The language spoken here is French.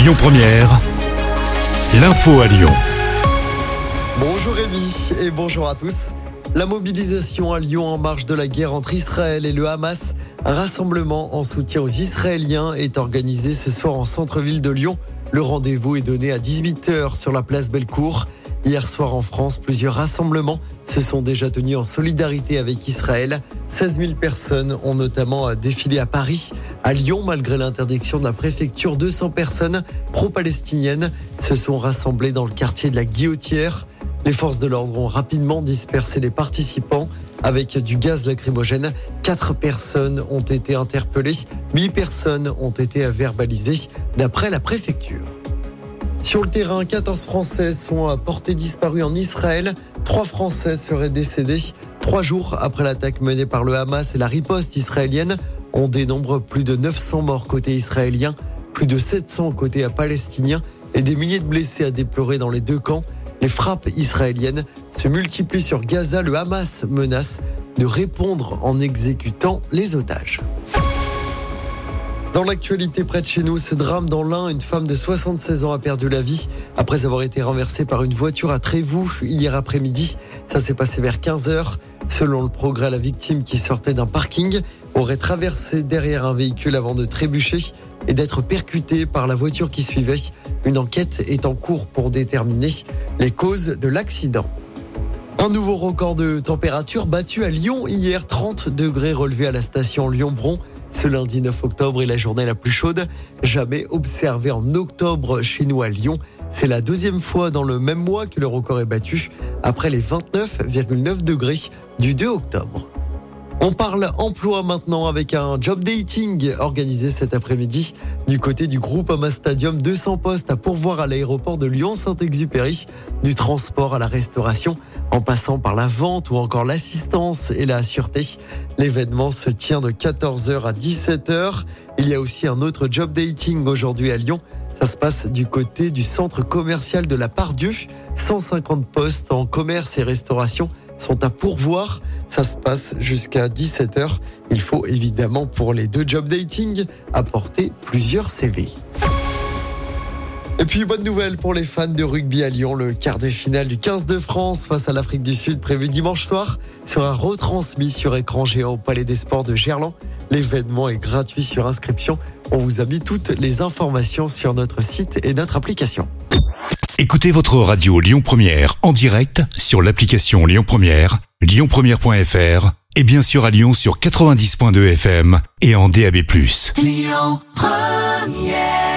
Lyon Première, l'info à Lyon. Bonjour Rémi et bonjour à tous. La mobilisation à Lyon en marge de la guerre entre Israël et le Hamas, un rassemblement en soutien aux Israéliens est organisé ce soir en centre-ville de Lyon. Le rendez-vous est donné à 18h sur la place Bellecour. Hier soir en France, plusieurs rassemblements se sont déjà tenus en solidarité avec Israël. 16 000 personnes ont notamment défilé à Paris. À Lyon, malgré l'interdiction de la préfecture, 200 personnes pro-palestiniennes se sont rassemblées dans le quartier de la Guillotière. Les forces de l'ordre ont rapidement dispersé les participants avec du gaz lacrymogène. Quatre personnes ont été interpellées, huit personnes ont été verbalisées d'après la préfecture. Sur le terrain, 14 Français sont portés disparus en Israël. Trois Français seraient décédés. Trois jours après l'attaque menée par le Hamas et la riposte israélienne, on dénombre plus de 900 morts côté israélien, plus de 700 côté palestinien et des milliers de blessés à déplorer dans les deux camps. Les frappes israéliennes se multiplient sur Gaza. Le Hamas menace de répondre en exécutant les otages. Dans l'actualité près de chez nous, ce drame dans l'Ain, une femme de 76 ans a perdu la vie après avoir été renversée par une voiture à Trévoux hier après-midi. Ça s'est passé vers 15 heures. Selon le progrès, la victime qui sortait d'un parking aurait traversé derrière un véhicule avant de trébucher et d'être percutée par la voiture qui suivait. Une enquête est en cours pour déterminer les causes de l'accident. Un nouveau record de température battu à Lyon hier, 30 degrés relevés à la station Lyon-Bron. Ce lundi 9 octobre est la journée la plus chaude jamais observée en octobre chez nous à Lyon. C'est la deuxième fois dans le même mois que le record est battu, après les 29,9 degrés du 2 octobre. On parle emploi maintenant avec un job dating organisé cet après-midi du côté du groupe Ama Stadium. 200 postes à pourvoir à l'aéroport de Lyon-Saint-Exupéry, du transport à la restauration, en passant par la vente ou encore l'assistance et la sûreté. L'événement se tient de 14h à 17h. Il y a aussi un autre job dating aujourd'hui à Lyon. Ça se passe du côté du centre commercial de la Pardieu. 150 postes en commerce et restauration sont à pourvoir. Ça se passe jusqu'à 17h. Il faut évidemment pour les deux job dating apporter plusieurs CV. Et puis bonne nouvelle pour les fans de rugby à Lyon, le quart de finale du 15 de France face à l'Afrique du Sud prévu dimanche soir sera retransmis sur écran géant au Palais des Sports de Gerland. L'événement est gratuit sur inscription. On vous a mis toutes les informations sur notre site et notre application. Écoutez votre radio Lyon Première en direct sur l'application Lyon Première, lyonpremière.fr et bien sûr à Lyon sur 90.2 FM et en DAB+. Lyon Première